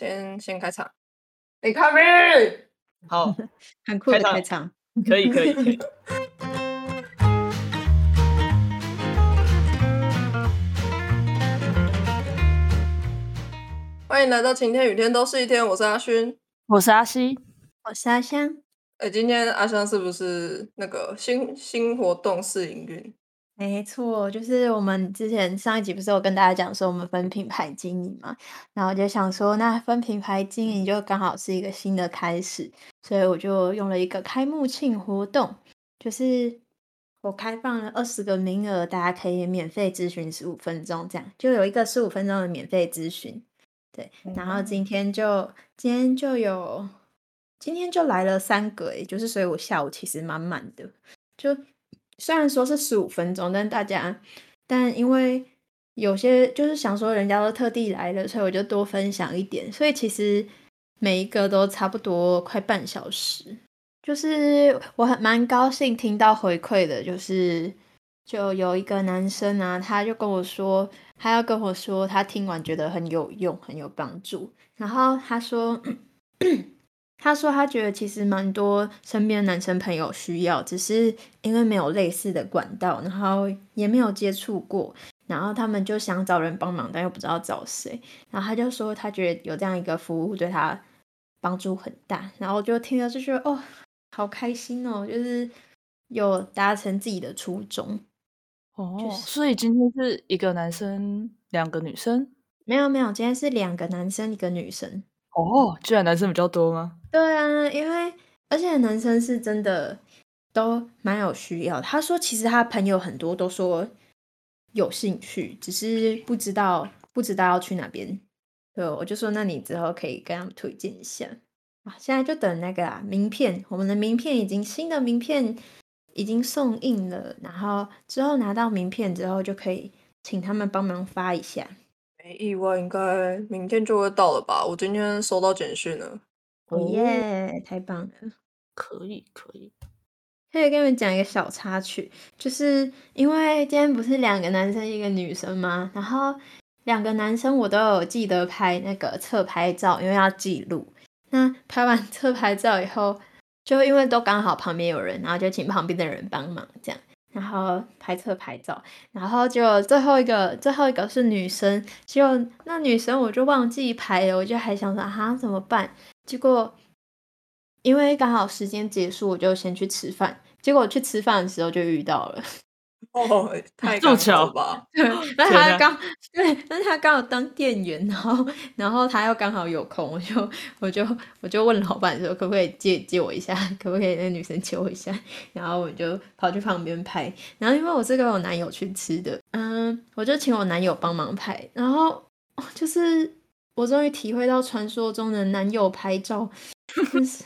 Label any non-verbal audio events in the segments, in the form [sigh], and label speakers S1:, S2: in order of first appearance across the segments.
S1: 先先开场。你开门。
S2: 好，[laughs]
S3: 很酷的
S2: 开场
S3: 开场。
S2: 可以可以可以。[laughs]
S1: 欢迎来到晴天雨天都是一天，我是阿勋。
S2: 我是阿西，
S3: 我是阿香，
S1: 哎，今天阿香是不是那个新新活动试营运？
S3: 没错，就是我们之前上一集不是有跟大家讲说我们分品牌经营嘛，然后我就想说，那分品牌经营就刚好是一个新的开始，所以我就用了一个开幕庆活动，就是我开放了二十个名额，大家可以免费咨询十五分钟，这样就有一个十五分钟的免费咨询。对，然后今天就今天就有今天就来了三个，也就是所以我下午其实满满的，就虽然说是十五分钟，但大家但因为有些就是想说人家都特地来了，所以我就多分享一点，所以其实每一个都差不多快半小时。就是我很蛮高兴听到回馈的，就是就有一个男生啊，他就跟我说，他要跟我说，他听完觉得很有用，很有帮助。然后他说，他说他觉得其实蛮多身边男生朋友需要，只是因为没有类似的管道，然后也没有接触过，然后他们就想找人帮忙，但又不知道找谁。然后他就说，他觉得有这样一个服务对他帮助很大。然后我就听了就觉得，哦，好开心哦，就是有达成自己的初衷。
S2: 哦
S3: 就是
S2: 所以今天是一个男生，两个女生。
S3: 没有没有，今天是两个男生一个女生。
S2: 哦，居然男生比较多吗？
S3: 对啊，因为而且男生是真的都蛮有需要。他说，其实他朋友很多都说有兴趣，只是不知道不知道要去哪边。对，我就说那你之后可以跟他们推荐一下啊。现在就等那个啊名片，我们的名片已经新的名片已经送印了，然后之后拿到名片之后就可以请他们帮忙发一下。
S1: 没意外，应该明天就会到了吧？我今天收到简讯了。
S3: 哦耶，太棒了！
S2: 可以可以。
S3: 可以跟你们讲一个小插曲，就是因为今天不是两个男生一个女生吗？然后两个男生我都有记得拍那个侧拍照，因为要记录。那拍完 [laughs] 侧拍照以后，就因为都刚好旁边有人，然后就请旁边的人帮忙这样，然后拍侧拍照，然后就最后一个最后一个是女生，结果那女生我就忘记拍了，我就还想说啊怎么办？结果因为刚好时间结束，我就先去吃饭。结果去吃饭的时候就遇到了，[laughs]
S1: 哦，太刚好
S2: 这么巧
S1: 吧？
S3: 对，[laughs] 那他刚对，但是他刚好当店员，然后然后他又刚好有空，我就我就我就问老板说可不可以借借我一下，可不可以那女生借我一下，[laughs] 然后我就跑去旁边拍，然后因为我是跟我男友去吃的，嗯，我就请我男友帮忙拍，然后哦就是我终于体会到传说中的男友拍照。真是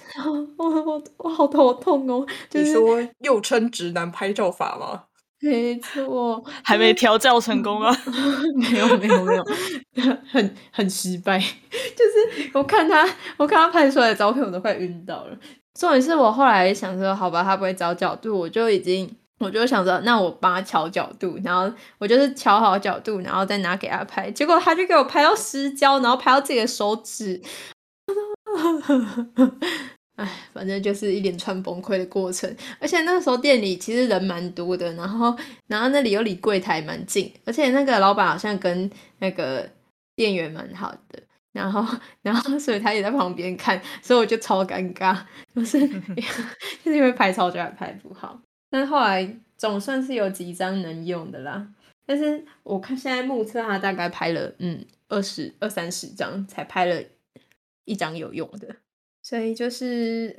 S3: 我我我好头痛哦！就是
S1: 你说又称直男拍照法吗？[laughs]
S3: 没错，
S2: 还没调教成功啊？[laughs]
S3: 没有没有没 [laughs] 有，很很失败。就是我看他，我看他拍出来的照片，我都快晕倒了。重点是我后来想说，好吧，他不会找角度，我就已经，我就想着，那我帮他调角度，然后我就是调好角度，然后再拿给他拍。结果他就给我拍到失焦，然后拍到自己的手指。[laughs] 哎，反正就是一连串崩溃的过程。而且那时候店里其实人蛮多的，然后然后那里又离柜台蛮近，而且那个老板好像跟那个店员蛮好的，然后然后所以他也在旁边看，所以我就超尴尬，就是 [laughs] 就是因为拍照就还拍不好，但是后来总算是有几张能用的啦。但是我看现在目测他大概拍了嗯二十二三十张才拍了一张有用的，所以就是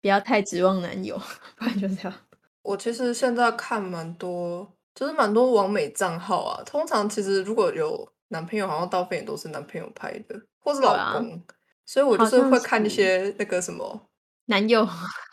S3: 不要太指望男友，[laughs] 不然就这样。
S1: 我其实现在看蛮多，就是蛮多网美账号啊。通常其实如果有男朋友，好像大部分也都是男朋友拍的，或是老公。所以我就是会看一些那个什么
S3: 男友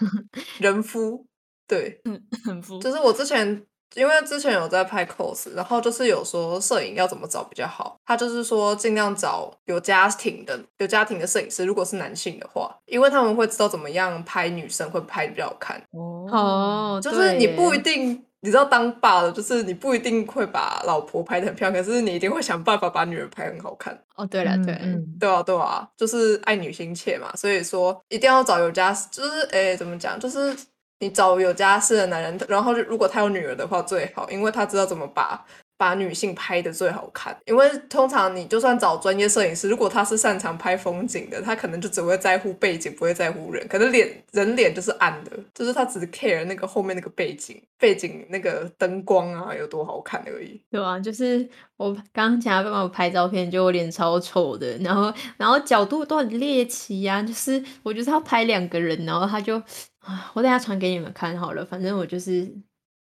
S3: [laughs]
S1: 人夫，对，
S2: 嗯。[laughs]
S1: 就是我之前因为之前有在拍 cos，然后就是有说摄影要怎么找比较好，他就是说尽量找有家庭的有家庭的摄影师，如果是男性的话，因为他们会知道怎么样拍女生会拍得比较好看。
S2: 哦，
S3: 哦，
S1: 就是你不一定你知道当爸的，就是你不一定会把老婆拍的很漂亮，可是你一定会想办法把女儿拍很好看。
S3: 哦，对了，对
S1: 对啊，对啊，就是爱女心切嘛，所以说一定要找有家，就是诶，怎么讲，就是你找有家室的男人，然后如果他有女儿的话最好，因为他知道怎么把把女性拍的最好看。因为通常你就算找专业摄影师，如果他是擅长拍风景的，他可能就只会在乎背景，不会在乎人，可能脸人脸就是暗的，就是他只 care 那个后面那个背景，背景那个灯光啊有多好看而已。
S3: 对啊，就是我刚刚请他帮我拍照片，就我脸超丑的，然后然后角度都很猎奇呀、就是我就是要拍两个人，然后他就啊，我等下传给你们看好了，反正我就是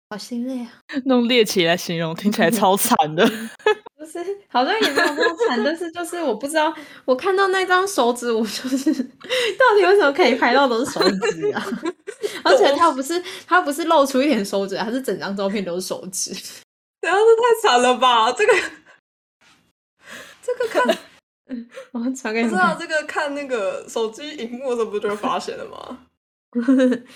S3: 好心累啊，[laughs]
S2: 用猎奇来形容，听起来超惨的。[laughs]
S3: 不是好像也没有那么惨，但是就是我不知道，我看到那张手指，我就是 [laughs] 到底为什么可以拍到都是手指啊？而且他不是他不是露出一点手指，他是整张照片都是手指。
S1: 然后这太惨了吧？这个这个看。
S3: 我传给你。
S1: 不知道这个看那个手机荧幕的时候不就会发现了吗？[laughs]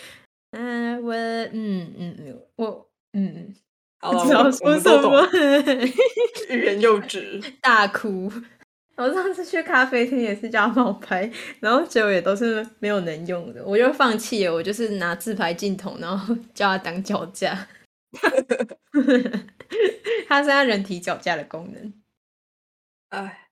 S3: 嗯，我嗯嗯嗯，我嗯，
S1: 好了，我们都懂
S3: 么，
S1: 欲言又止。
S3: 大哭。我上次去咖啡厅也是叫他帮我拍，然后结果也都是没有能用的，我就放弃了。我就是拿自拍镜头，然后 [laughs] 叫他当脚架。[laughs] 他是它人体脚架的功能。
S1: 哎，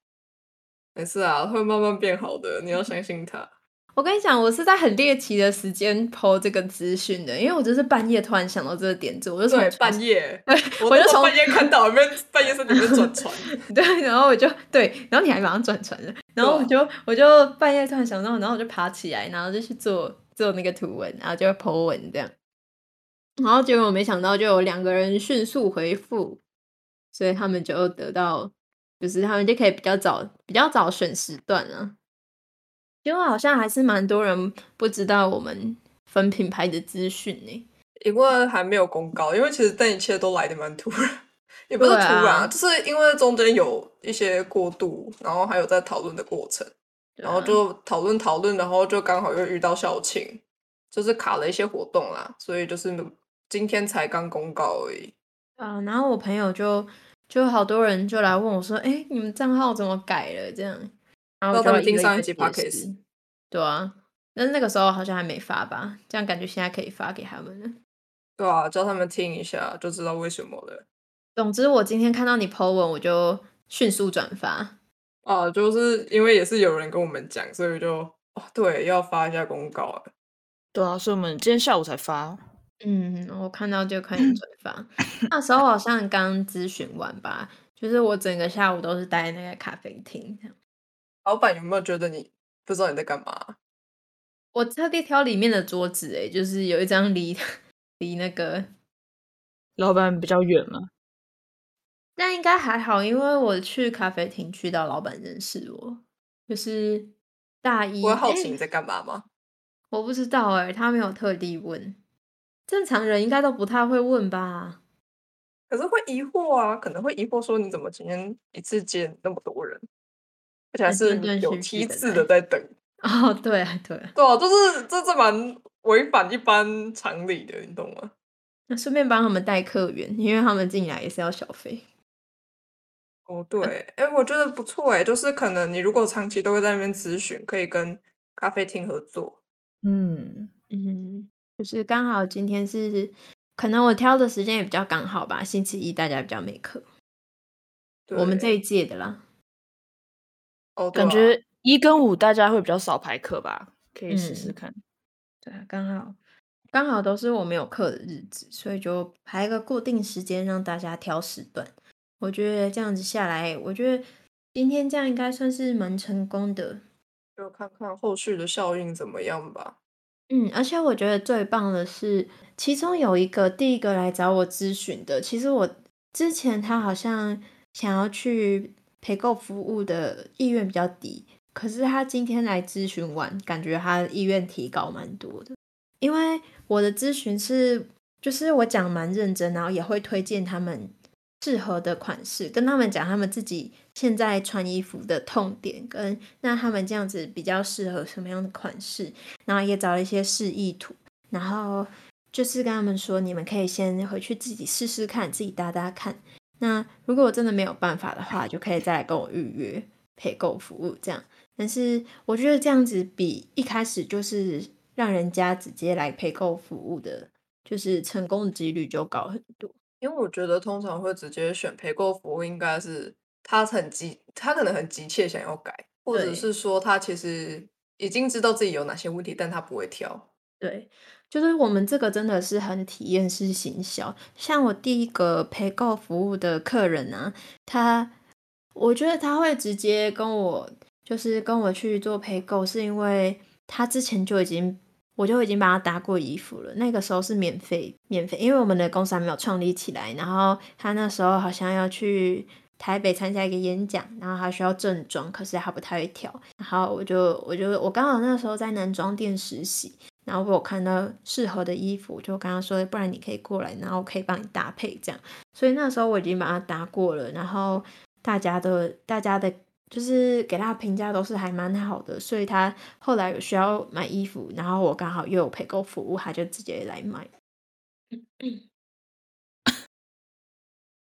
S1: 没事啊，会慢慢变好的，你要相信他。
S3: 我跟你讲，我是在很猎奇的时间 PO 这个资讯的，因为我就是半夜突然想到这个点子，我就从
S1: 半夜，[laughs]
S3: 对
S1: 我
S3: 我就从
S1: 半夜看到，有没有 [laughs] 半夜在里面转船？[laughs]
S3: 对，然后我就对，然后你还马上转船了，然后我就我就半夜突然想到，然后我就爬起来，然后就去做做那个图文，然后就 po 文这样，然后结果我没想到就有两个人迅速回复，所以他们就得到，就是他们就可以比较早比较早选时段了。结果好像还是蛮多人不知道我们分品牌的资讯呢。
S1: 因为还没有公告，因为其实这一切都来的蛮突然，也不是突
S3: 然啊
S1: 然，就是因为中间有一些过渡，然后还有在讨论的过程，然后就讨论讨论，然后就刚好又遇到校庆，就是卡了一些活动啦，所以就是今天才刚公告而已。
S3: 啊，然后我朋友就就好多人就来问我说：“哎，你们账号怎么改了？”这样，然后
S1: 他们听上一集
S3: 解
S1: podcast
S3: 释对啊，但是那个时候好像还没发吧？这样感觉现在可以发给他们了。
S1: 对啊，叫他们听一下就知道为什么了。
S3: 总之，我今天看到你 po 文，我就迅速转发。
S1: 啊，就是因为也是有人跟我们讲，所以就哦，对，要发一下公告了。
S2: 对啊，所以我们今天下午才发。
S3: 嗯，我看到就快点转发。那时候好像刚咨询完吧，就是我整个下午都是待在那个咖啡厅这样。
S1: 老板有没有觉得你不知道你在干嘛？
S3: 我特地挑里面的桌子，哎，就是有一张离 [laughs] 离那个
S2: 老板比较远嘛，
S3: 那应该还好，因为我去咖啡厅去到老板认识我，就是大一。
S1: 我会好奇你在干嘛吗？
S3: 我不知道哎、他没有特地问，正常人应该都不太会问吧？
S1: 可是会疑惑啊，可能会疑惑说你怎么今天一次见那么多人，而且还是有梯次的在等。
S3: 哦，对啊，对啊，
S1: 对啊，就是这这蛮违反一般常理的，你懂吗？
S3: 那顺便帮他们带客源，因为他们进来也是要小费。
S1: 哦，对，哎、我觉得不错哎，就是可能你如果长期都会在那边咨询，可以跟咖啡厅合作。
S2: 嗯，
S3: 嗯，就是刚好今天是，可能我挑的时间也比较刚好吧，星期一大家比较没课，我们这一届的啦。
S2: 感觉一跟五大家会比较少排课吧，可以试试
S3: 嗯
S2: 看。
S3: 对啊，刚好刚好都是我没有课的日子，所以就排一个固定时间让大家挑时段。我觉得这样子下来，我觉得今天这样应该算是蛮成功的。
S1: 就看看后续的效应怎么样吧。
S3: 嗯，而且我觉得最棒的是，其中有一个第一个来找我咨询的，其实我之前他好像想要去陪购服务的意愿比较低，可是他今天来咨询完，感觉他意愿提高蛮多的。因为我的咨询是，就是我讲蛮认真，然后也会推荐他们适合的款式，跟他们讲他们自己现在穿衣服的痛点，跟那他们这样子比较适合什么样的款式，然后也找了一些示意图，然后就是跟他们说，你们可以先回去自己试试看，自己搭搭看。那如果我真的没有办法的话，就可以再来跟我预约陪购服务这样。但是我觉得这样子比一开始就是让人家直接来陪购服务的，就是成功的几率就高很多。
S1: 因为我觉得通常会直接选陪购服务，应该是他很急，他可能很急切想要改，或者是说他其实已经知道自己有哪些问题，但他不会挑。
S3: 对，就是我们这个真的是很体验式行销。像我第一个陪购服务的客人啊，他我觉得他会直接跟我，就是跟我去做陪购，是因为他之前就已经，我就已经帮他搭过衣服了。那个时候是免费，免费，因为我们的公司还没有创立起来。然后他那时候好像要去台北参加一个演讲，然后他需要正装，可是他不太会挑。然后我就，我就，我刚好那时候在男装店实习。然后我看到适合的衣服，就跟他说，不然你可以过来，然后我可以帮你搭配这样。所以那时候我已经把它搭过了，然后大家的大家的，就是给他评价都是还蛮好的，所以他后来有需要买衣服，然后我刚好又有陪购服务，他就直接来买。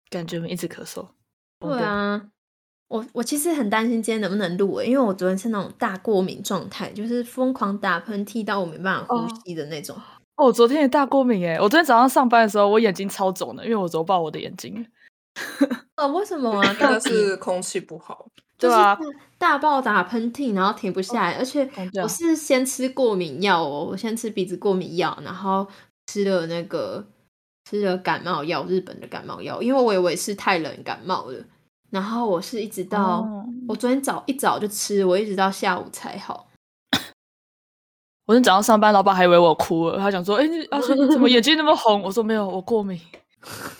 S2: 感觉我们一直咳嗽。
S3: 对啊，我我其实很担心今天能不能录诶，因为我昨天是那种大过敏状态，就是疯狂打喷嚏到我没办法呼吸的那种。
S2: 哦，我昨天也大过敏诶，我昨天早上上班的时候，我眼睛超肿的，因为我揉爆我的眼睛。[laughs]
S3: 哦，为什么啊？
S1: 那是空气不好。
S3: 就是
S2: 对啊
S3: 大爆打喷嚏，然后停不下来，而且我是先吃过敏药哦，我先吃鼻子过敏药，然后吃了那个吃了感冒药，日本的感冒药，因为我以为是太冷感冒了，然后我是一直到、
S2: 哦
S3: 我昨天早一早就吃，我一直到下午才好。[laughs]
S2: 我今天早上上班，老板还以为我哭了，他想说：“哎、你阿轩你怎么眼睛那么红？” [laughs] 我说：“没有，我过敏。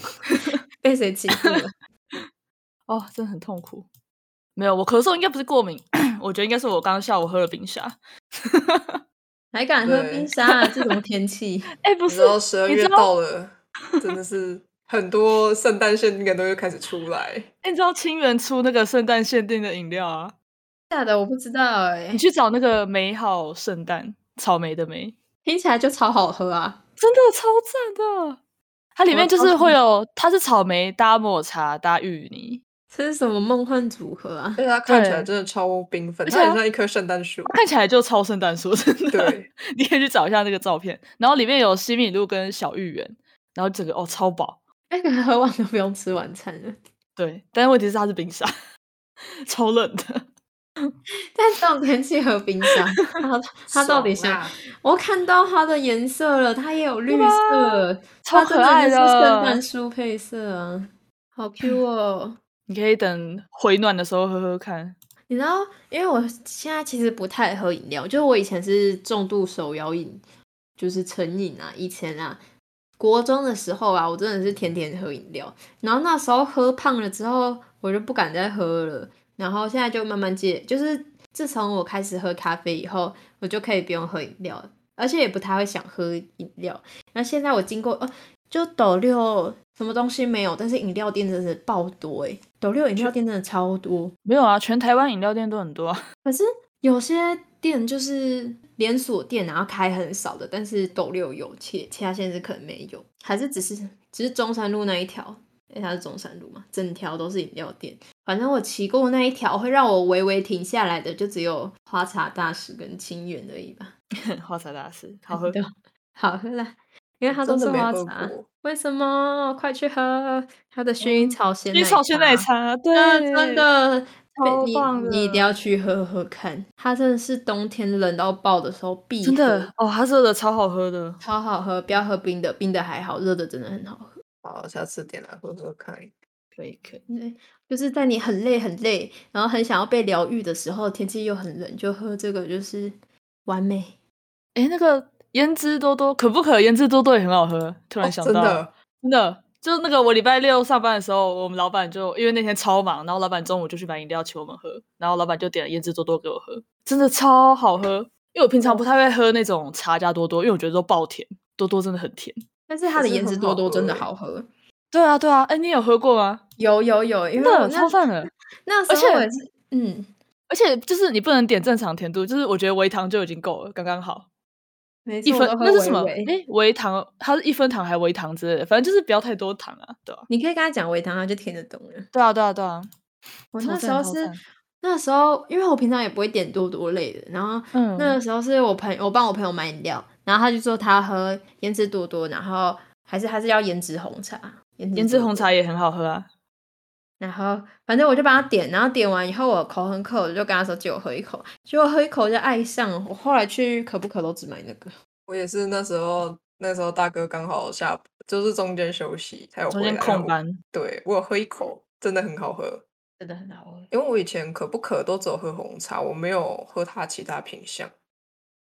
S2: [laughs]
S3: 被谁欺负了？”
S2: 哦，真的很痛苦。没有，我咳嗽应该不是过敏，[clears throat] 我觉得应该是我刚刚下午喝了冰沙。
S3: 还敢喝冰沙、啊？这种天气，
S2: 哎、不是
S1: 十二月到了，真的是很多圣诞限定的都会开始出来。
S2: 哎你知道清源出那个圣诞限定的饮料啊？
S3: 假的我不知道哎、
S2: 你去找那个美好圣诞草莓的莓，
S3: 听起来就超好喝啊！
S2: 真的超赞的。它里面就是会有，它是草莓搭抹茶搭芋泥，
S3: 这是什么梦幻组合啊
S1: 而？且它看起来真的超缤纷，
S2: 而且它
S1: 它很像一棵圣诞树。
S2: 看起来就超圣诞树，真的。
S1: 对，[laughs]
S2: 你可以去找一下那个照片，然后里面有西米露跟小芋圆，然后整个哦超饱。
S3: 那个喝完都不用吃晚餐了。[laughs]
S2: 对，但是问题是它是冰沙，[laughs] 超冷的。[laughs]
S3: 但这种天气喝冰沙，它它到底想？
S1: 爽啊
S3: 我看到它的颜色了，它也有绿色，
S2: 超可爱的
S3: 就是圣诞树配色啊，好 Q 哦！
S2: 你可以等回暖的时候喝喝看。
S3: 你知道，因为我现在其实不太喝饮料，就是我以前是重度手摇饮，就是成瘾啊。以前啊，国中的时候啊，我真的是天天喝饮料，然后那时候喝胖了之后，我就不敢再喝了，然后现在就慢慢戒，就是自从我开始喝咖啡以后，我就可以不用喝饮料，而且也不太会想喝饮料。然后现在我经过，哦，就斗六什么东西没有，但是饮料店真的是爆多诶，斗六饮料店真的超多。
S2: 没有啊，全台湾饮料店都很多啊。
S3: 可是有些店就是连锁店，然后开很少的，但是斗六有，其其他县市可能没有，还是只是只是中山路那一条，因为它是中山路嘛，整条都是饮料店。反正我骑过那一条，会让我微微停下来的，就只有花茶大师跟清源而已吧。[laughs]
S2: 花茶大师好 [laughs] 喝，
S3: 对好喝啦，因为它都是花茶。
S1: 过。
S3: 为什么？快去喝它的薰衣草鲜奶
S2: 薰衣草鲜奶
S3: 茶。
S2: 茶，对，
S3: 啊，真的
S2: 超
S3: 你
S2: 棒的
S3: 你一定要去喝喝看。它真的是冬天冷到爆的时候必喝，
S2: 真的哦，它热的超好喝的。
S3: 超好喝。不要喝冰的，冰的还好，热的真的很好喝。
S1: 好，下次点来喝喝看。
S2: 可以可以，
S3: 对，就是在你很累很累，然后很想要被疗愈的时候，天气又很冷，就喝这个就是完美。
S2: 哎，那个胭脂多多可不可胭脂多多也很好喝，突然
S1: 哦
S2: 想到，
S1: 真的，
S2: 真的，就那个我礼拜六上班的时候，我们老板就因为那天超忙，然后老板中午就去买饮料请我们喝，然后老板就点了胭脂多多给我喝，真的超好喝。因为我平常不太会喝那种茶加多多，因为我觉得都爆甜，多多真的很甜。
S3: 但是它的胭脂多多真的好喝。
S2: 对啊，对啊，哎，你有喝过吗？
S3: 有有有，因为
S2: 超赞的，
S3: 那
S2: 而且
S3: 嗯，
S2: 而且就是你不能点正常甜度，就是我觉得微糖就已经够了，刚刚好。
S3: 没错，
S2: 一分那是什么？哎，微糖，它是一分糖还微糖之类的，反正就是不要太多糖啊，对吧、
S3: 你可以跟他讲微糖，他就听得懂了。
S2: 对啊，对啊，对啊。
S3: 我那时候是那时候，因为我平常也不会点多多类的，然后
S2: 嗯
S3: 那个时候是我朋我帮我朋友买饮料，然后他就说他要喝胭脂多多，然后还是还是要胭脂红茶，胭
S2: 胭脂红茶也很好喝啊。
S3: 然后反正我就帮他点，然后点完以后我口很渴，我就跟他说借我喝一口，结果喝一口就爱上了。我后来去可不可都只买那个，
S1: 我也是那时候，那时候大哥刚好下，就是中间休息，才有
S2: 中间空班，
S1: 对我有喝一口，真的很好喝。
S3: 真的很好喝。
S1: 因为我以前可不可都只有喝红茶，我没有喝它其他品相。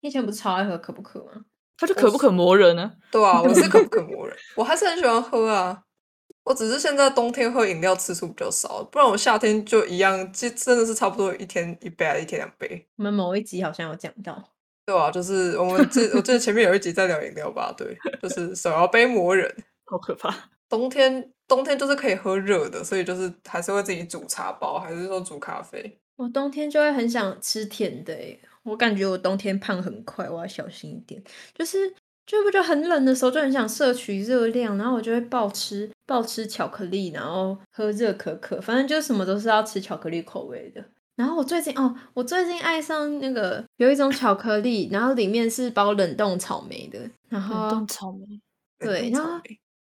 S3: 你以前不是超爱喝可不可吗？
S2: 它就可不可磨人呢？
S1: 对啊，我是可不可磨人，[laughs] 我还是很喜欢喝啊。我只是现在冬天喝饮料次数比较少，不然我夏天就一样，其实真的是差不多一天一杯，还是一天两杯。
S3: 我们某一集好像有讲到，
S1: 对啊，就是我们这我记得前面有一集在聊饮料吧，对，就是手摇杯魔人。[laughs]
S2: 好可怕！
S1: 冬天冬天就是可以喝热的，所以就是还是会自己煮茶包，还是说煮咖啡。
S3: 我冬天就会很想吃甜的诶，我感觉我冬天胖很快，我要小心一点。就是就不就很冷的时候就很想摄取热量，然后我就会暴吃暴吃巧克力，然后喝热可可，反正就什么都是要吃巧克力口味的。然后我最近哦，我最近爱上那个有一种巧克力，然后里面是包冷冻草莓的，然
S2: 冷
S3: 后
S2: 冻草莓，
S3: 对，然后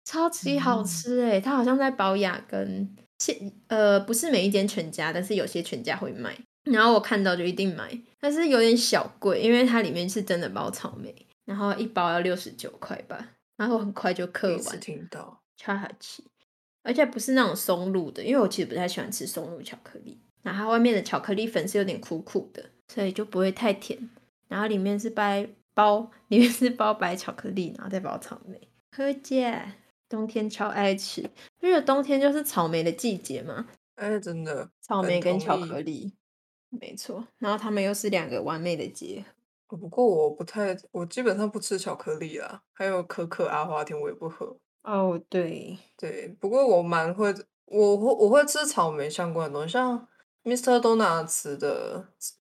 S3: 超级好
S2: 嗯
S3: 吃诶、它好像在保雅跟现呃不是每一间全家，但是有些全家会卖。然后我看到就一定买，但是有点小贵，因为它里面是真的包草莓，然后一包要六十九块吧，然后很快就
S1: 第
S3: 嗑
S1: 一次
S3: 完，
S1: 听到。
S3: 超好吃，而且不是那种松露的，因为我其实不太喜欢吃松露巧克力，然后它外面的巧克力粉是有点苦苦的，所以就不会太甜，然后里面是白包，里面是包白巧克力，然后再包草莓，何姐，冬天超爱吃，因为冬天就是草莓的季节嘛，
S1: 哎，真的，
S3: 草莓跟巧克力，没错，然后它们又是两个完美的结合。
S1: 不过我不太，我基本上不吃巧克力啦，还有可可阿华田我也不喝。
S3: 哦，对，
S1: 对，不过我蛮会，我会我会吃草莓相关的东西，像 Mr. Donuts 的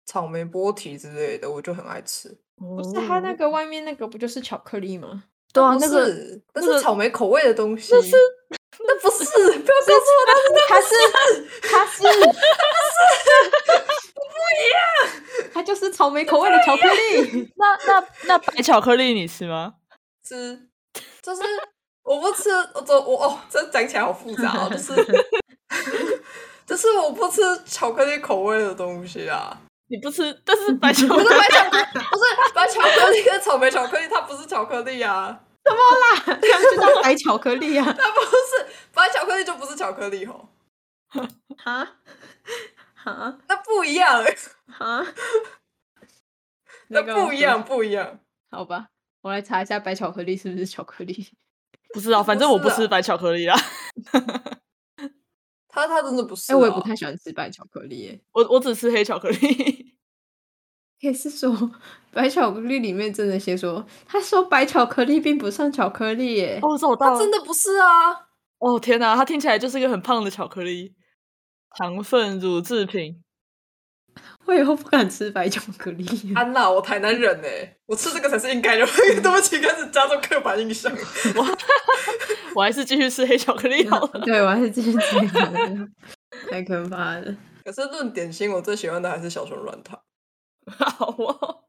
S1: 草莓波提之类的，我就很爱吃。
S3: 不
S2: 不
S3: 是它那个外面那个不就是巧克力吗？
S2: 对啊，那个
S1: 是那
S2: 那个
S1: 是草莓口味的东西，
S2: 那是
S1: 那不是，不要告诉我
S3: 它是它是 [laughs] 它是不一样，它就是草莓口味的巧克力。[laughs]
S2: 那那那白巧克力你吃吗？
S1: 吃，就是我不吃，我走我哦，这讲起来好复杂哦，就是 [laughs] 就是我不吃巧克力口味的东西啊。
S2: 你不吃，但是白 [laughs] 巧
S1: 不
S2: 克力
S1: 是白巧克力，不是白巧克力跟草莓巧克力，它不是巧克力啊，
S3: 这样就叫白巧克力啊！[laughs]
S1: 它不是白巧克力就不是巧克力哦，
S3: 哈哈
S1: 那不一样，
S3: 哈，
S1: 那不一样，不一样。
S3: 好吧，我来查一下白巧克力是不是巧克力。
S2: 不知道，反正我
S1: 不
S2: 吃白巧克力啦。
S1: 他他真的不是、
S3: 哎、
S1: 啊，
S3: 我也不太喜欢吃白巧克力耶。
S2: 我我只吃黑巧克力。
S3: 可以是说，白巧克力里面真的写说，他说白巧克力并不算巧克力耶。
S2: 哦，
S1: 真的不是啊。
S2: 哦天哪，它听起来就是一个很胖的巧克力，糖分乳制品。
S3: 我以后不敢吃白巧克力。
S1: 安娜，我台南人呢，我吃这个才是应该的。[laughs] 对不起，开始加重刻板印象。
S2: 我还是继续吃黑巧克力好了。
S3: 对，我还是继续吃黑巧克力，太可怕了。
S1: 可是论点心，我最喜欢的还是小熊软糖。[laughs]
S2: 好哦，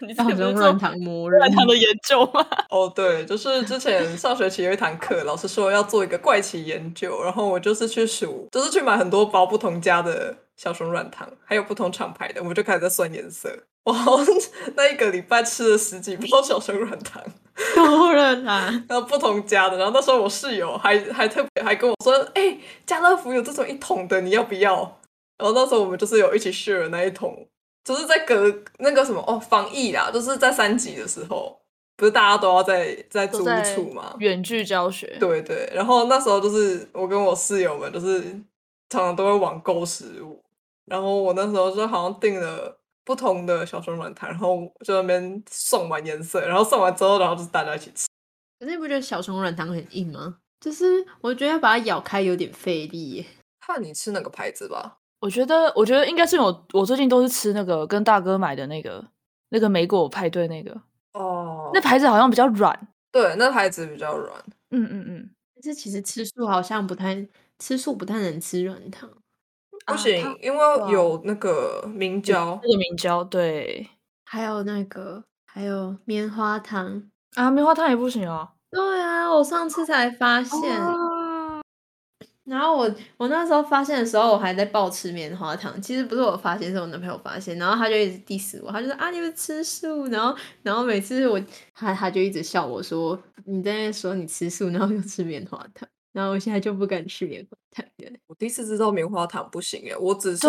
S2: 你这
S3: 小
S2: 不是做
S3: 熊软糖魔人
S2: 软，糖的研究吗？
S1: 哦，对，就是之前上学期有一堂课，老师说要做一个怪奇研究，然后我就是去数，就是去买很多包不同家的小熊软糖，还有不同厂牌的，我们就开始在算颜色。[laughs] 我好像那一个礼拜吃了十几包小熊软糖，
S3: 多了啦。[laughs]
S1: 然后不同家的。然后那时候我室友还还特别还跟我说：“哎、家乐福有这种一桶的，你要不要？”然后那时候我们就是有一起 share 那一桶，就是在隔那个什么哦防疫啦，就是在三级的时候，不是大家都要在在租
S2: 都在
S1: 处嘛？
S2: 远距教学，
S1: 对对，然后那时候就是我跟我室友们，就是常常都会网购食物，然后我那时候就好像订了不同的小熊软糖，然后就那边送完颜色，然后送完之后，然后就是大家一起吃。
S3: 可是你不觉得小熊软糖很硬吗？就是我觉得要把它咬开有点费力耶。
S1: 看你吃哪个牌子吧。
S2: 我觉得，我觉得应该是我我最近都是吃那个跟大哥买的那个那个莓果派对那个，
S1: 哦，
S2: 那牌子好像比较软。
S1: 对，那牌子比较软。
S2: 嗯嗯嗯，
S3: 但是其实吃素好像不太吃素不太能吃软糖。
S1: 不行，
S3: 它
S1: 因为有那个明胶
S2: 那。个明胶对
S3: 还有那个还有棉花糖。
S2: 啊，棉花糖也不行哦。
S3: 对啊，我上次才发现。
S2: 啊
S3: 然后我我那时候发现的时候，我还在暴吃棉花糖。其实不是我发现，是我男朋友发现。然后他就一直 diss 我，他就说啊，你们吃素。然后然后每次我他他就一直笑我说你在那说你吃素，然后又吃棉花糖。然后我现在就不敢吃棉花糖了。
S1: 我第一次知道棉花糖不行耶，我只是、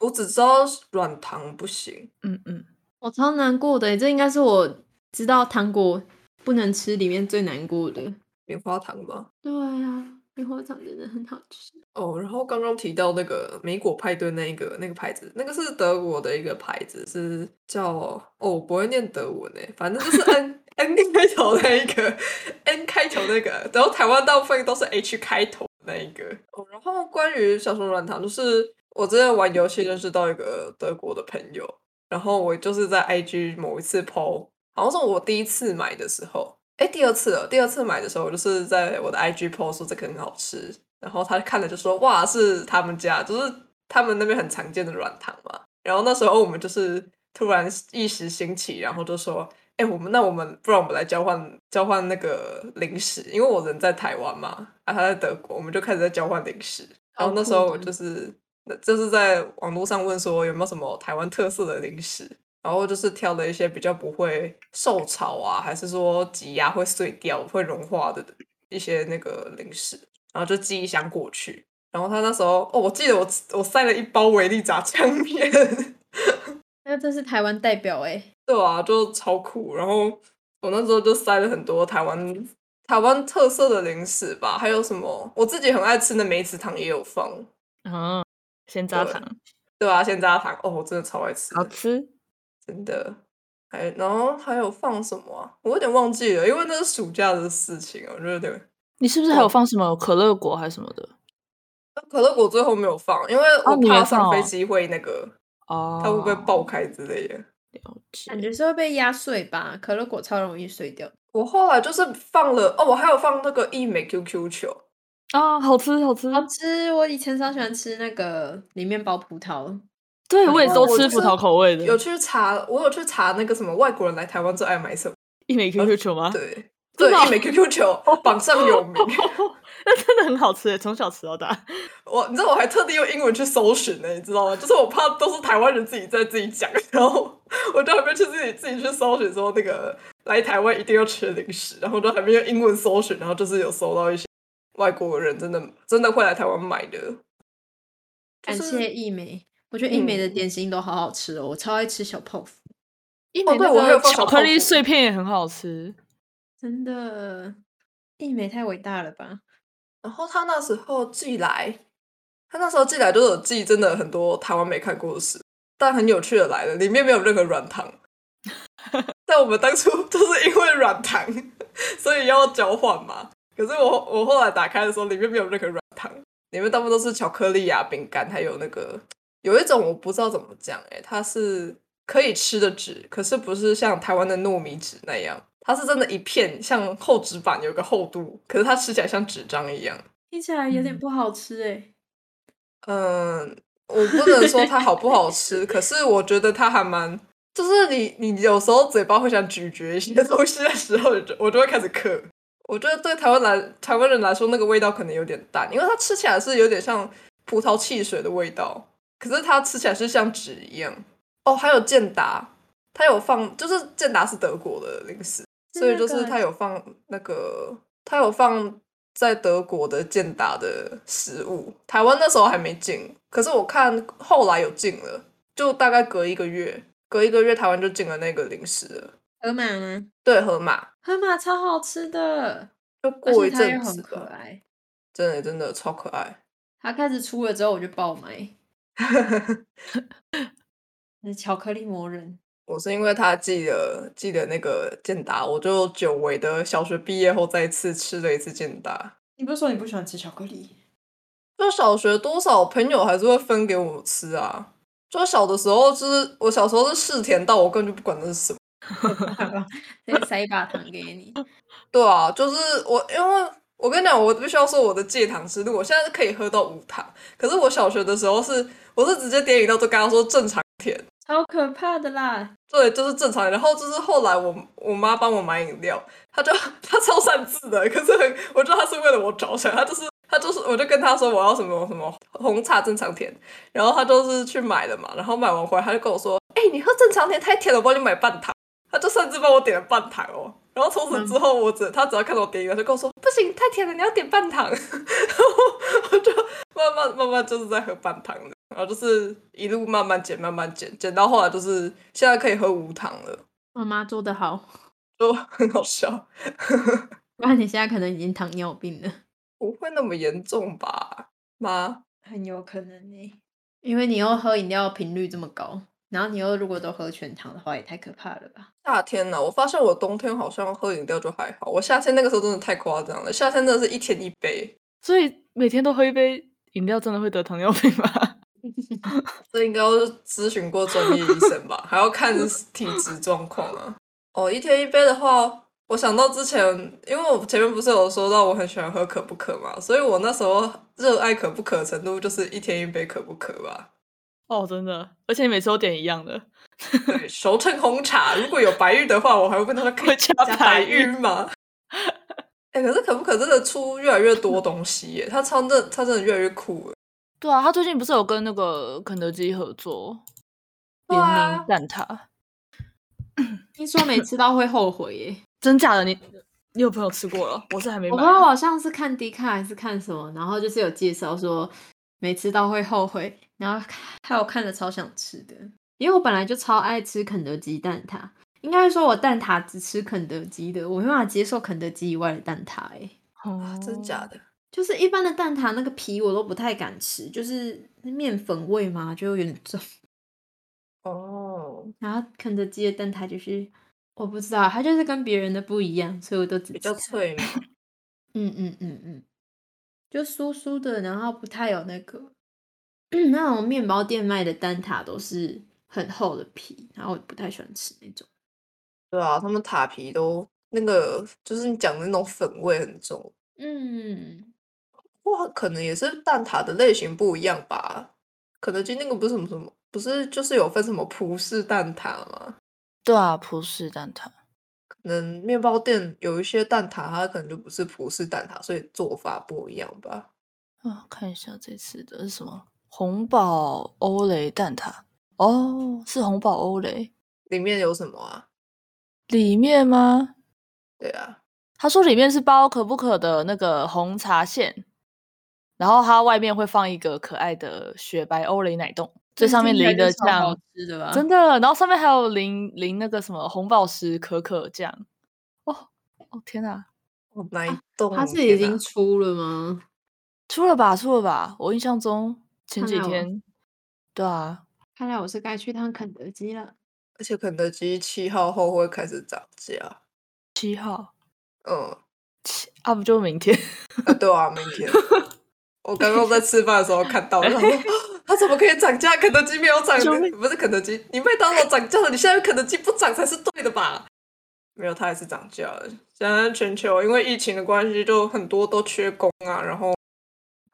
S1: 我只知道软糖不行。
S2: 嗯嗯，
S3: 我超难过的欸，这应该是我知道糖果不能吃里面最难过的。
S1: 棉花糖吧？
S3: 对啊，棉花糖真的很好吃。
S1: 哦，然后刚刚提到那个莓果派对那一个那个牌子，那个是德国的一个牌子，是叫哦，我不会念德文诶，反正就是 N N 开头那一个 [laughs] N 开头那个，然后台湾大部分都是 H 开头那一个。哦，然后关于小熊软糖，就是我之前玩游戏认识到一个德国的朋友，然后我就是在 IG 某一次 PO，好像是我第一次买的时候，哎，第二次了，第二次买的时候，我就是在我的 IG PO 说这个很好吃，然后他看了就说哇，是他们家，就是他们那边很常见的软糖嘛。然后那时候我们就是突然一时兴起，然后就说，哎，我们那我们不然我们来交换交换那个零食，因为我人在台湾嘛，啊他在德国，我们就开始在交换零食。然后那时候我就是那就是在网络上问说有没有什么台湾特色的零食，然后就是挑了一些比较不会受潮啊，还是说挤压会碎掉、会融化的一些那个零食，然后就寄一箱过去。然后他那时候哦，我记得我我塞了一包维力炸酱面，
S3: 那这是台湾代表哎、
S1: 对啊，就超酷。然后我那时候就塞了很多台湾台湾特色的零食吧，还有什么我自己很爱吃的梅子糖也有放，
S2: 嗯，鲜榨糖
S1: 对啊，鲜榨糖哦，我真的超爱吃
S2: 好吃。
S1: 真的。还然后还有放什么啊？我有点忘记了，因为那是暑假的事情啊，我就有点。
S2: 你是不是还有放什么可乐果还是什么的？
S1: 可乐果最后没有放，因为我怕上飞机会那个，
S2: 哦，
S1: 它会不会爆开之类的。
S2: 了解
S3: 感觉是会被压碎吧？可乐果超容易碎掉。
S1: 我后来就是放了哦，我还有放那个一美 QQ 球，
S2: 啊，好吃好吃。
S3: 好吃，我以前超喜欢吃那个里面包葡萄。
S2: 对我也
S1: 哦
S2: 都吃葡萄口味的。
S1: 有去查，我有去查那个什么外国人来台湾最爱买什么，
S2: 一枚 QQ 球吗？
S1: 对，对，一美 QQ 球榜上有名。[laughs] [laughs]
S2: 那真的很好吃诶，从小吃到大。[laughs]
S1: 我你知道我还特地用英文去搜寻呢，你知道吗？就是我怕都是台湾人自己在自己讲，[laughs] 然后我就还没去自己自己去搜寻说那个来台湾一定要吃的零食，然后都还没用英文搜寻，然后就是有搜到一些外国人真的真的会来台湾买的。就是
S3: 感谢益美，我觉得益美的
S1: 嗯
S3: 点心都好好吃哦，我超爱吃小泡芙，
S2: 一美那
S1: 对我还有
S2: 个巧克力碎片也很好吃。
S3: 真的，一美太伟大了吧？
S1: 然后他那时候寄来，他那时候寄来就有寄真的很多台湾没看过的食，但很有趣的来了，里面没有任何软糖。[laughs] 但我们当初都是因为软糖，所以要交换嘛。可是我我后来打开的时候，里面没有任何软糖，里面大部分都是巧克力啊、饼干，还有那个有一种我不知道怎么讲、欸，它是可以吃的纸，可是不是像台湾的糯米纸那样，它是真的一片像厚纸板，有个厚度，可是它吃起来像纸张一样。
S3: 听起来有点
S2: 嗯
S3: 不好吃哎。
S1: 嗯，我不能说它好不好吃，[laughs] 可是我觉得它还蛮，就是你你有时候嘴巴会想咀嚼一些东西的时候，就我就会开始嗑。我觉得对台湾来台湾人来说，那个味道可能有点淡，因为它吃起来是有点像葡萄汽水的味道，可是它吃起来是像纸一样。哦，还有健达，它有放，就是健达是德国的零食，
S3: 是
S1: 所以就是
S3: 那个
S1: 它有放那个，它有放在德国的健达的食物，台湾那时候还没进，可是我看后来有进了，就大概隔一个月，隔一个月台湾就进了那个零食了。
S3: 河马吗？
S1: 对，河马
S3: 河马超好吃的，
S1: 就
S3: 而
S1: 过一阵子
S3: 很可
S1: 吧，
S3: 爱。
S1: 真的真的超可爱。[laughs]
S3: 它开始出了之后，我就爆买。[laughs] 那巧克力魔人，
S1: 我是因为他寄了寄了那个健达，我就久违的小学毕业后再一次吃了一次健达。
S3: 你不是说你不喜欢吃巧克力？
S1: 就小学多少朋友还是会分给我吃啊。就小的时候，就是我小时候是试甜到我根本就不管那是什么。[laughs]
S3: 可怕吧？直接塞一把糖给你。[laughs]
S1: 对啊，就是我，因为我跟你讲，我必须要说我的戒糖之路，我现在是可以喝到无糖，可是我小学的时候是，我是直接点饮料就跟他说正常甜，
S3: 好可怕的啦！
S1: 对，就是正常。然后就是后来我我妈帮我买饮料，她就她超善字的，可是，我知道她是为了我着想，她就是她就是，我就跟她说我要什么什么红茶正常甜，然后她就是去买了嘛，然后买完回来她就跟我说，哎、你喝正常甜太甜了，我帮你买半糖，她就擅自帮我点了半糖哦。然后从此之后，我只他只要看到我点饮料，就跟我说不行，太甜了，你要点半糖。[laughs] 然后我就慢慢慢慢就是在喝半糖的，然后就是一路慢慢减，慢慢减，减到后来就是现在可以喝无糖了，
S3: 妈妈做的好，
S1: 就很好笑。[laughs]
S3: 不然你现在可能已经糖尿病了。
S1: 不会那么严重吧，妈？
S3: 很有可能呢、因为你又喝饮料频率这么高，然后你又如果都喝全糖的话，也太可怕了吧？
S1: 夏天呢、我发现我冬天好像喝饮料就还好，我夏天那个时候真的太夸张了，夏天真的是一天一杯，
S2: 所以每天都喝一杯饮料，真的会得糖尿病吗？[laughs]
S1: 这应该要咨询过专业医生吧，还要看体质状况啊。哦，一天一杯的话，我想到之前，因为我前面不是有说到我很喜欢喝可不可嘛，所以我那时候热爱可不可的程度就是一天一杯可不可吧。
S2: 哦，真的，而且你每次都点一样的，
S1: 对，熟成红茶，如果有白玉的话，我还会问他说可以
S2: 加
S1: 加
S2: 白
S1: 白玉吗？[laughs] 哎、可是可不可真的出越来越多东西耶？他超真的，它真的越来越酷了。
S2: 对啊，他最近不是有跟那个肯德基合作联名蛋挞，
S3: 听说没吃到会后悔耶、
S2: 真假的？你你有朋友吃过了？我是还没买
S3: 我不知。道我好像是看迪卡还是看什么，然后就是有介绍说没吃到会后悔，然后还有看了超想吃的，因为我本来就超爱吃肯德基蛋挞，应该说我蛋挞只吃肯德基的，我没办法接受肯德基以外的蛋挞、欸，
S2: 哦
S1: 真假？的？
S3: 就是一般的蛋挞那个皮我都不太敢吃，就是面粉味嘛，就有点重。
S1: 哦，
S3: 然后肯德基的蛋挞就是我不知道，它就是跟别人的不一样，所以我都只
S1: 比较脆嘛。[laughs]
S3: 嗯嗯嗯嗯，就酥酥的，然后不太有那个那种面包店卖的蛋挞都是很厚的皮，然后我不太喜欢吃那种。
S1: 对啊，他们塔皮都那个，就是你讲的那种粉味很重。
S3: 嗯，
S1: 哇，可能也是蛋挞的类型不一样吧。肯德基那个不是什么什么，不是就是有分什么葡式蛋挞吗？
S2: 对啊，葡式蛋挞。
S1: 可能面包店有一些蛋挞，它可能就不是葡式蛋挞，所以做法不一样吧。
S2: 啊，看一下这次的是什么？红宝欧蕾蛋挞。哦，是红宝欧蕾
S1: 里面有什么啊？
S2: 里面吗？
S1: 对啊，
S2: 他说里面是包可不可的那个红茶馅，然后它外面会放一个可爱的雪白欧蕾奶冻，最上面淋的酱，
S3: 吃的吧？
S2: 真的，然后上面还有淋淋那个什么红宝石可可酱。哦哦天哪，
S1: 我，哪一栋？
S3: 它是已经出了吗？
S2: 出了吧，出了吧！我印象中前几天，对啊，
S3: 看来我是该去趟肯德基了。
S1: 而且肯德基七号后会开始涨价。
S2: 七号，
S1: 嗯，
S2: 七啊不就明天？
S1: 啊，对啊，明天。[laughs] 我刚刚在吃饭的时候看到，我想说它怎么可以涨价？肯德基没有涨不是肯德基，你麦当劳涨价了，你现在肯德基不涨才是对的吧？没有，它还是涨价了。现在全球因为疫情的关系，就很多都缺工啊，然后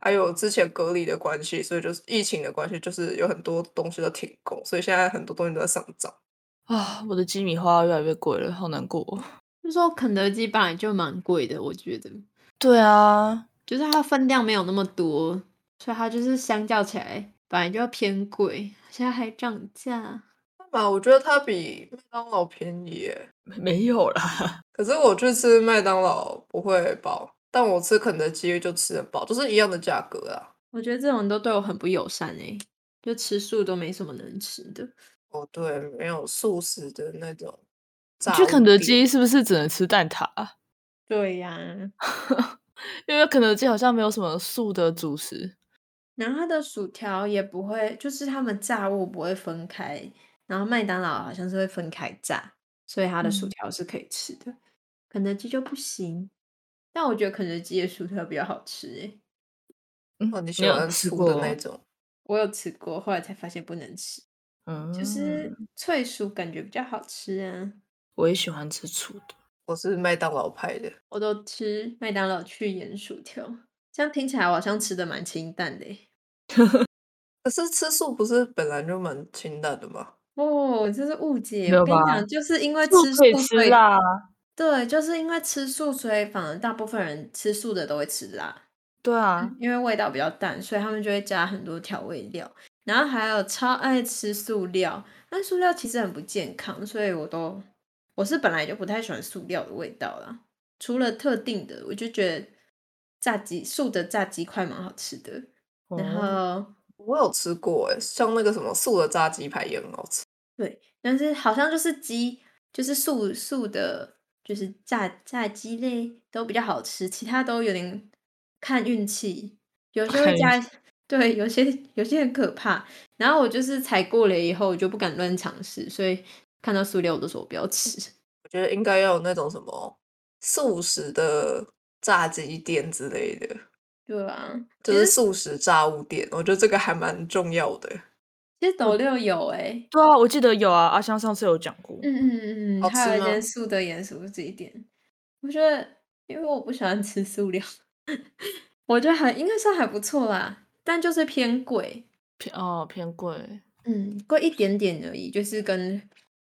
S1: 还有之前隔离的关系，所以就是疫情的关系，就是有很多东西都停工，所以现在很多东西都在上涨。
S2: 啊，我的鸡米花越来越贵了，好难过哦。[laughs]
S3: 就说肯德基本来就蛮贵的，我觉得，
S2: 对啊，
S3: 就是它分量没有那么多，所以它就是相较起来本来就要偏贵，现在还涨价。
S1: 嘛，我觉得它比麦当劳便宜耶。
S2: 没有啦。[laughs]
S1: 可是我去吃麦当劳不会饱，但我吃肯德基就吃得饱，就是一样的价格啊。
S3: 我觉得这种人都对我很不友善哎、就吃素都没什么能吃的。
S1: 哦，对，没有素食的那种
S2: 你去肯德基是不是只能吃蛋挞啊？
S3: 对呀、[laughs]
S2: 因为肯德基好像没有什么素的主食。
S3: 然后它的薯条也不会，就是他们炸物不会分开，然后麦当劳好像是会分开炸，所以它的薯
S2: 嗯
S3: 条是可以吃的，肯德基就不行。但我觉得肯德基的薯条比较好吃诶、
S2: 嗯
S1: 哦，你喜
S2: 有
S1: 欢
S2: 吃
S1: 粗的
S2: 过
S1: 那种？
S3: 我有吃过，后来才发现不能吃，
S2: 嗯，
S3: 就是脆薯感觉比较好吃啊。
S2: 我也喜欢吃醋的。
S1: 我是麦当劳派的，
S3: 我都吃麦当劳去盐薯条，这样听起来我好像吃的蛮清淡的。[laughs]
S1: 可是吃素不是本来就蛮清淡的吗？
S3: 哦，这是误解。我跟你讲，就是因为吃
S2: 素可以
S3: 素，所以
S2: 吃辣啊，
S3: 对，就是因为吃素，所以反而大部分人吃素的都会吃辣，
S2: 对啊，
S3: 因为味道比较淡，所以他们就会加很多调味料。然后还有超爱吃塑料，但塑料其实很不健康，所以我都我是本来就不太喜欢塑料的味道啦。除了特定的，我就觉得炸鸡素的炸鸡块蛮好吃的。然
S2: 哦
S3: 后
S1: 我有吃过哎，像那个什么素的炸鸡排也很好吃。
S3: 对，但是好像就是鸡，就是素素的，就是炸炸鸡类都比较好吃，其他都有点看运气，有些会
S2: 看运
S3: 加，[laughs] 对，有些有些很可怕。然后我就是踩过了以后，我就不敢乱尝试，所以看到塑料我都说我不要吃。
S1: 我觉得应该要有那种什么素食的炸鸡店之类的，
S3: 对啊，
S1: 就是素食炸物店。我觉得这个还蛮重要的。
S3: 其实斗六有哎、
S2: 对啊，我记得有啊，阿香上次有讲过。
S3: 嗯嗯嗯嗯，
S1: 好
S3: 还有一间素的盐酥鸡店，我觉得因为我不喜欢吃素料，[laughs] 我觉得还应该算还不错啦，但就是偏贵，
S2: 偏哦偏贵，
S3: 嗯，贵一点点而已，就是跟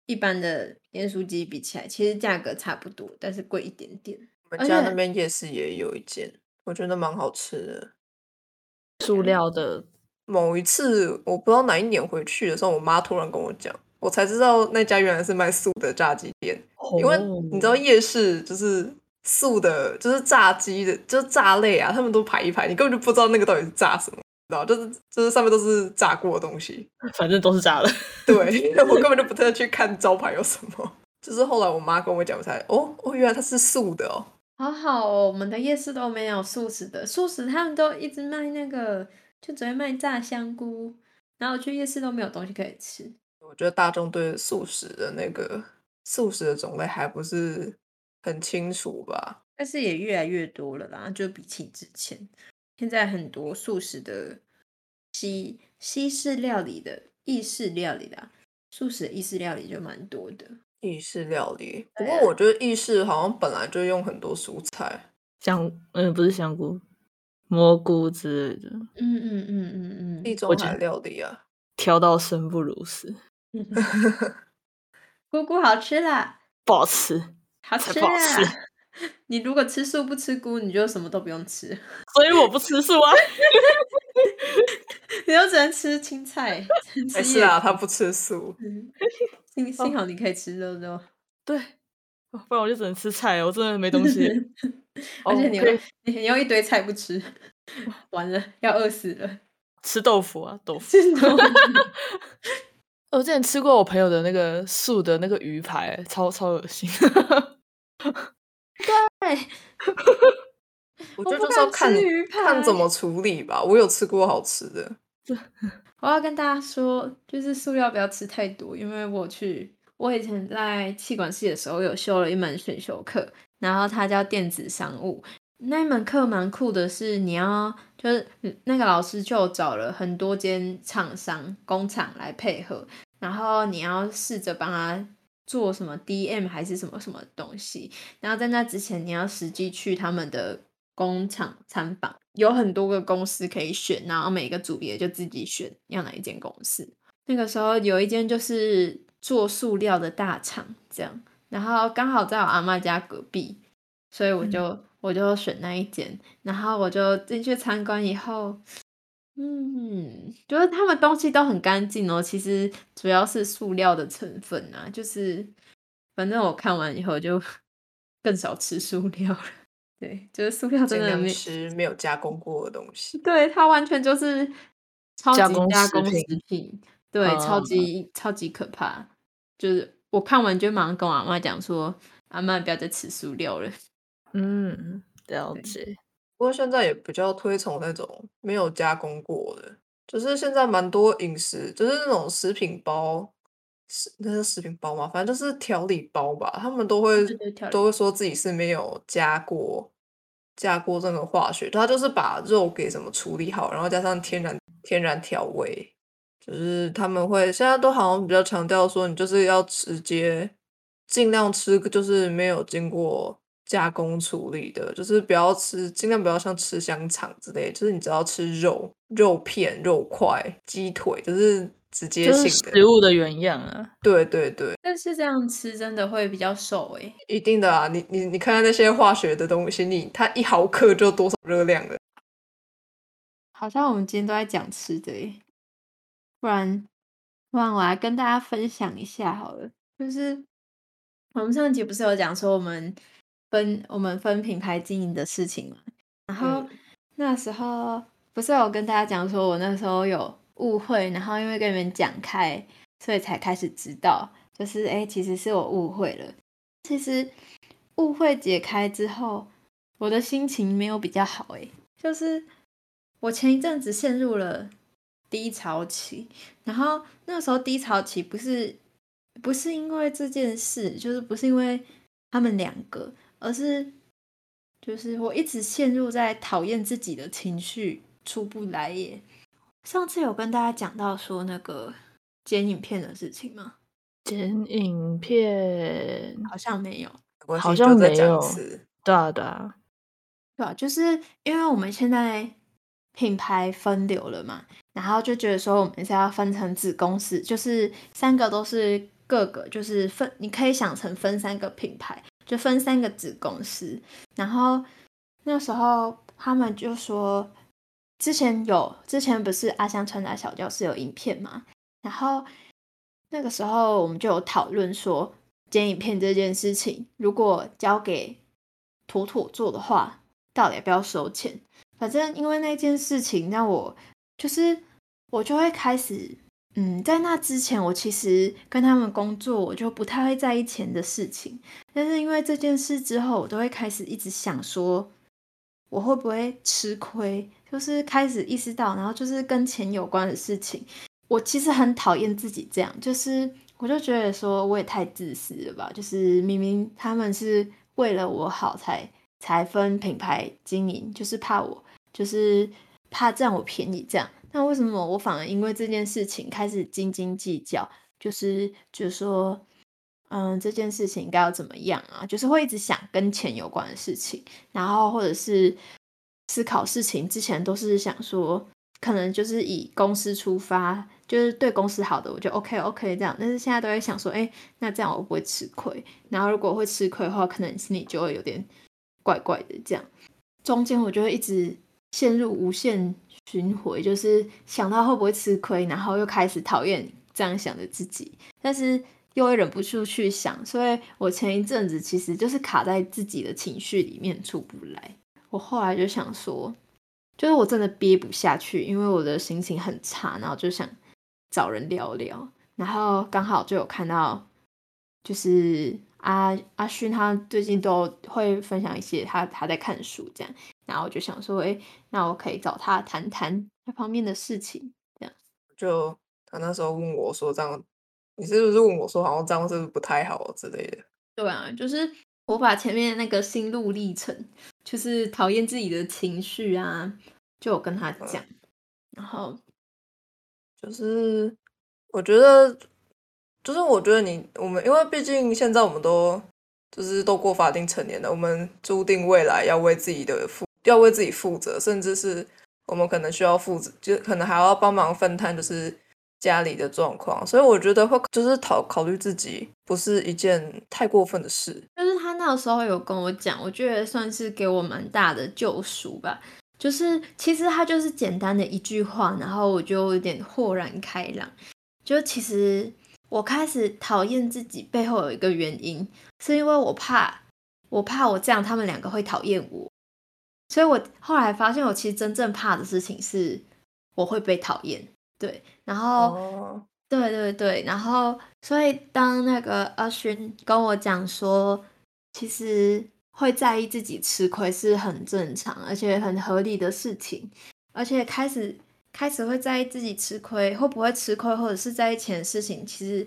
S3: 一般的盐酥鸡比起来，其实价格差不多，但是贵一点点。
S1: 我们家那边夜市也有一间，我觉得蛮好吃的。
S2: 塑料的
S1: 某一次我不知道哪一年回去的时候，我妈突然跟我讲，我才知道那家原来是卖素的炸鸡店。因为你知道
S2: 哦
S1: 夜市就是素的，就是炸鸡的，就是炸类啊，他们都排一排，你根本就不知道那个到底是炸什么，你知道？就是就是上面都是炸过的东西。[laughs]
S2: 反正都是炸的。
S1: 对，[laughs] 我根本就不太去看招牌有什么。[laughs] 就是后来我妈跟我讲，我才哦哦，原来它是素的哦。
S3: 好好哦，我们的夜市都没有素食的，素食他们都一直卖那个，就只会卖炸香菇，然后去夜市都没有东西可以吃。
S1: 我觉得大众对素食的那个素食的种类还不是很清楚吧？
S3: 但是也越来越多了啦，就比起之前，现在很多素食的西西式料理的意式料理啦，素食的意式料理就蛮多的。
S1: 意式料理，不过我觉得意式好像本来就用很多蔬菜，
S2: 香嗯不是香菇，蘑菇之类的，
S3: 嗯嗯嗯嗯嗯
S2: 地
S1: 中海料理啊。
S2: 挑到生不如死，
S3: 嗯，[laughs] 姑姑好吃啦，
S2: 不好吃，
S3: 好吃
S2: 才不好吃！[laughs]
S3: 你如果吃素不吃菇，你就什么都不用吃，
S2: 所以我不吃素啊。[laughs]
S3: 你就只能吃青菜。只能吃
S1: 没事啊，他不吃素。
S3: 嗯幸幸好你可以吃肉肉，
S2: 对，不然我就只能吃菜，我真的没东西。[laughs]
S3: 而且你你你又一堆菜不吃，完了要饿死了。
S2: 吃豆腐啊，豆腐。[laughs] 我之前吃过我朋友的那个素的那个鱼排，超超恶心。[laughs]
S3: 对，
S1: 我觉得
S3: 不
S1: 就是要看看怎么处理吧。我有吃过好吃的，
S3: 我要跟大家说，就是塑料不要吃太多，因为我去，我以前在气管系的时候有修了一门选修课，然后它叫电子商务。那一门课蛮酷的是，你要就是那个老师就找了很多间厂商工厂来配合，然后你要试着帮他做什么 DM 还是什么什么东西，然后在那之前你要实际去他们的工厂参访，有很多个公司可以选，然后每个组别就自己选要哪一间公司。那个时候有一间就是做塑料的大厂，这样，然后刚好在我阿妈家隔壁，所以我就、我就选那一间，然后我就进去参观以后。嗯，觉得他们东西都很干净哦。其实主要是塑料的成分啊，就是反正我看完以后就 [laughs] 更少吃塑料了。对，就是塑料真的没，
S1: 吃没有加工过的东西。
S3: 对它完全就是超级
S2: 加工食品
S3: 品，对，超
S2: 嗯
S3: 级超级可怕。就是我看完就马上跟我阿妈讲说，阿妈不要再吃塑料了。
S2: 嗯，了
S3: 对
S2: 解。
S1: 不过现在也比较推崇那种没有加工过的，就是现在蛮多饮食，就是那种食品包，是那是食品包嘛？反正就是调理包吧，他们都会都会说自己是没有加过加过这个化学，他就是把肉给什么处理好，然后加上天然天然调味，就是他们会现在都好像比较强调说，你就是要直接尽量吃就是没有经过加工处理的，就是不要吃，尽量不要像吃香肠之类，就是你只要吃肉、肉片、肉块、鸡腿，就是直接
S2: 就是
S1: 性的。
S2: 食物的原样啊。
S1: 对对对，
S3: 但是这样吃真的会比较瘦诶、
S1: 一定的啊！你你你看看那些化学的东西，你它一毫克就多少热量了？
S3: 好像我们今天都在讲吃的耶，不然不然我来跟大家分享一下好了，就是我们上一集不是有讲说我们分我们分品牌经营的事情嘛，然后
S1: 嗯
S3: 那时候不是有跟大家讲说我那时候有误会，然后因为跟你们讲开，所以才开始知道，就是哎、其实是我误会了。其实误会解开之后，我的心情没有比较好诶，就是我前一阵子陷入了低潮期，然后那时候低潮期不是不是因为这件事，就是不是因为他们两个，而是就是我一直陷入在讨厌自己的情绪出不来耶。上次有跟大家讲到说那个剪影片的事情吗？
S2: 剪影片，
S3: 好像没有。
S2: 好像没有。对啊对啊，
S3: 对啊，就是因为我们现在品牌分流了嘛，然后就觉得说我们是要分成子公司，就是三个都是各个，就是分，你可以想成分三个品牌，就分三个子公司。然后那时候他们就说，之前有之前不是阿香传达小教室有影片嘛，然后那个时候我们就有讨论说，剪影片这件事情，如果交给妥妥做的话，到底要不要收钱？反正因为那件事情，让我就是我就会开始，嗯，在那之前，我其实跟他们工作，我就不太会在意钱的事情。但是因为这件事之后，我都会开始一直想说，我会不会吃亏？就是开始意识到，然后就是跟钱有关的事情，我其实很讨厌自己这样，就是我就觉得说我也太自私了吧，就是明明他们是为了我好才才分品牌经营，就是怕我就是怕占我便宜这样。那为什么我反而因为这件事情开始斤斤计较？就是就是说，嗯，这件事情应该要怎么样啊？就是会一直想跟钱有关的事情，然后或者是思考事情之前都是想说，可能就是以公司出发，就是对公司好的，我就 OK OK 这样。但是现在都在想说，哎，那这样我不会吃亏。然后如果会吃亏的话，可能心里就会有点怪怪的这样。中间我就会一直陷入无限循环，就是想到会不会吃亏，然后又开始讨厌这样想的自己，但是又会忍不住去想，所以我前一阵子其实就是卡在自己的情绪里面出不来。我后来就想说，就是我真的憋不下去，因为我的心情很差，然后就想找人聊聊，然后刚好就有看到，就是阿阿勋他最近都会分享一些他他在看书这样，然后我就想说，哎，那我可以找他谈谈那方面的事情，这样。
S1: 就他那时候问我说：“这样，你是不是问我说好像这样是不是不太好之类的
S3: 对啊，就是我把前面那个心路历程，就是讨厌自己的情绪啊，就有跟他讲，然后？”
S1: 就是我觉得，就是我觉得你我们，因为毕竟现在我们都就是都过法定成年了，我们注定未来要为自己的负要为自己负责，甚至是我们可能需要负责，就可能还要帮忙分摊，就是家里的状况。所以我觉得会就是考考虑自己，不是一件太过分的事。
S3: 就是他那个时候有跟我讲，我觉得算是给我蛮大的救赎吧。就是其实他就是简单的一句话，然后我就有点豁然开朗。就其实我开始讨厌自己背后有一个原因，是因为我怕我怕我这样他们两个会讨厌我，所以我后来发现我其实真正怕的事情是我会被讨厌。对，然后。
S1: 哦，
S3: 对对对，然后所以当那个阿勋跟我讲说，其实会在意自己吃亏是很正常，而且很合理的事情，而且开始开始会在意自己吃亏会不会吃亏，或者是在意钱的事情，其实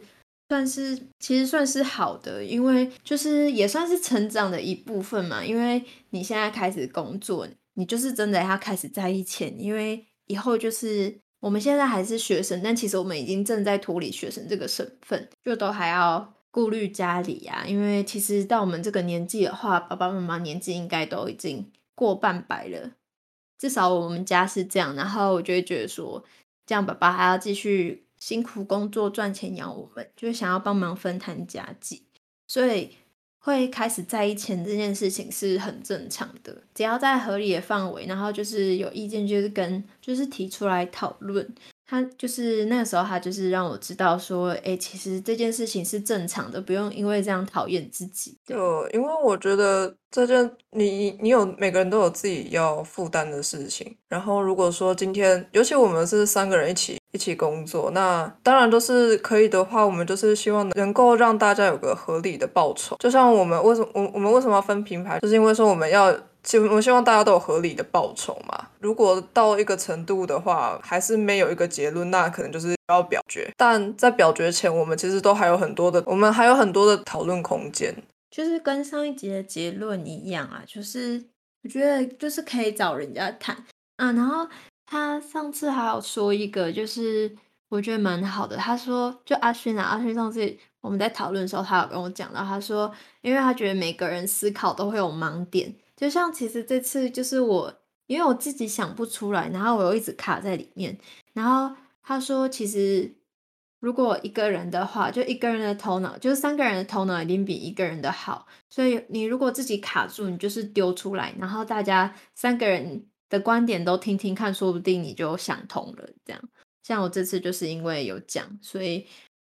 S3: 算是其实算是好的，因为就是也算是成长的一部分嘛。因为你现在开始工作，你就是真的要开始在意钱，因为以后就是。我们现在还是学生，但其实我们已经正在脱离学生这个身份，就都还要顾虑家里啊，因为其实到我们这个年纪的话，爸爸妈妈年纪应该都已经过半百了，至少我们家是这样。然后我就会觉得说，这样爸爸还要继续辛苦工作赚钱养我们，就是想要帮忙分摊家计，所以会开始在意钱这件事情是很正常的，只要在合理的范围，然后就是有意见就是跟就是提出来讨论。他就是那个时候，他就是让我知道说，哎，其实这件事情是正常的，不用因为这样讨厌自己。
S1: 就因为我觉得这件你你有每个人都有自己要负担的事情。然后如果说今天，尤其我们是三个人一起一起工作，那当然都是可以的话，我们就是希望能够让大家有个合理的报酬。就像我们为什么我我们为什么要分品牌，就是因为说我们要。希我希望大家都有合理的报酬嘛。如果到一个程度的话，还是没有一个结论，那可能就是要表决。但在表决前，我们其实都还有很多的，我们还有很多的讨论空间。
S3: 就是跟上一集的结论一样啊，就是我觉得就是可以找人家谈啊。然后他上次还有说一个，就是我觉得蛮好的。他说，就阿勋啊，阿勋上次我们在讨论的时候，他有跟我讲到，他说，因为他觉得每个人思考都会有盲点。就像其实这次就是我，因为我自己想不出来，然后我又一直卡在里面。然后他说，其实如果一个人的话，就一个人的头脑，就是三个人的头脑一定比一个人的好。所以你如果自己卡住，你就是丢出来，然后大家三个人的观点都听听看，说不定你就想通了。这样，像我这次就是因为有讲，所以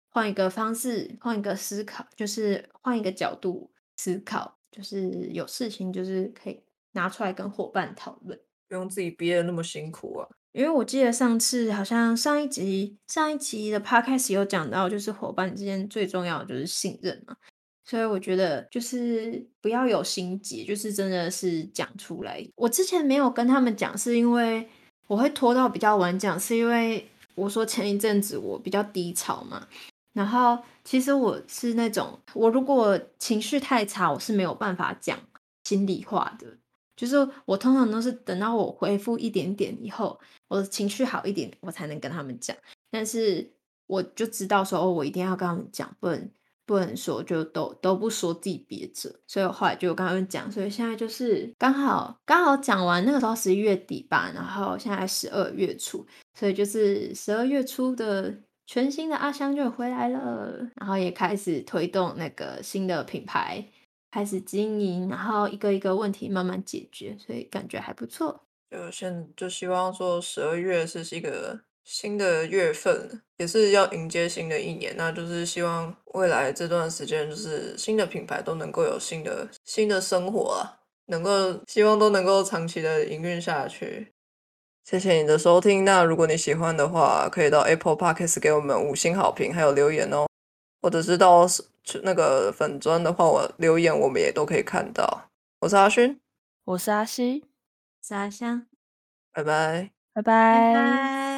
S3: 换一个方式，换一个思考，就是换一个角度思考。就是有事情，就是可以拿出来跟伙伴讨论，
S1: 不用自己憋的那么辛苦啊。
S3: 因为我记得上次好像上一集上一集的 podcast 有讲到，就是伙伴之间最重要的就是信任嘛。所以我觉得就是不要有心结，就是真的是讲出来。我之前没有跟他们讲，是因为我会拖到比较晚讲，是因为我说前一阵子我比较低潮嘛。然后，其实我是那种，我如果情绪太差，我是没有办法讲心里话的。就是我通常都是等到我恢复一点点以后，我的情绪好一点，我才能跟他们讲。但是我就知道说，哦我一定要跟他们讲，不能不能说就都都不说自己憋着。所以我后来就跟他们讲。所以现在就是刚好刚好讲完那个时候十一月底吧，然后现在十二月初，所以就是十二月初的。全新的阿香就回来了，然后也开始推动那个新的品牌，开始经营，然后一个一个问题慢慢解决，所以感觉还不错。
S1: 就现就希望说十二月是一个新的月份，也是要迎接新的一年，那就是希望未来这段时间就是新的品牌都能够有新的新的生活啊，能够希望都能够长期的营运下去。谢谢你的收听。那如果你喜欢的话，可以到 Apple Podcast 给我们五星好评，还有留言哦。或者是到那个粉砖的话，我留言我们也都可以看到。我是阿勋，
S2: 我是阿西，
S3: 是阿香，
S1: 拜拜，
S2: 拜
S3: 拜。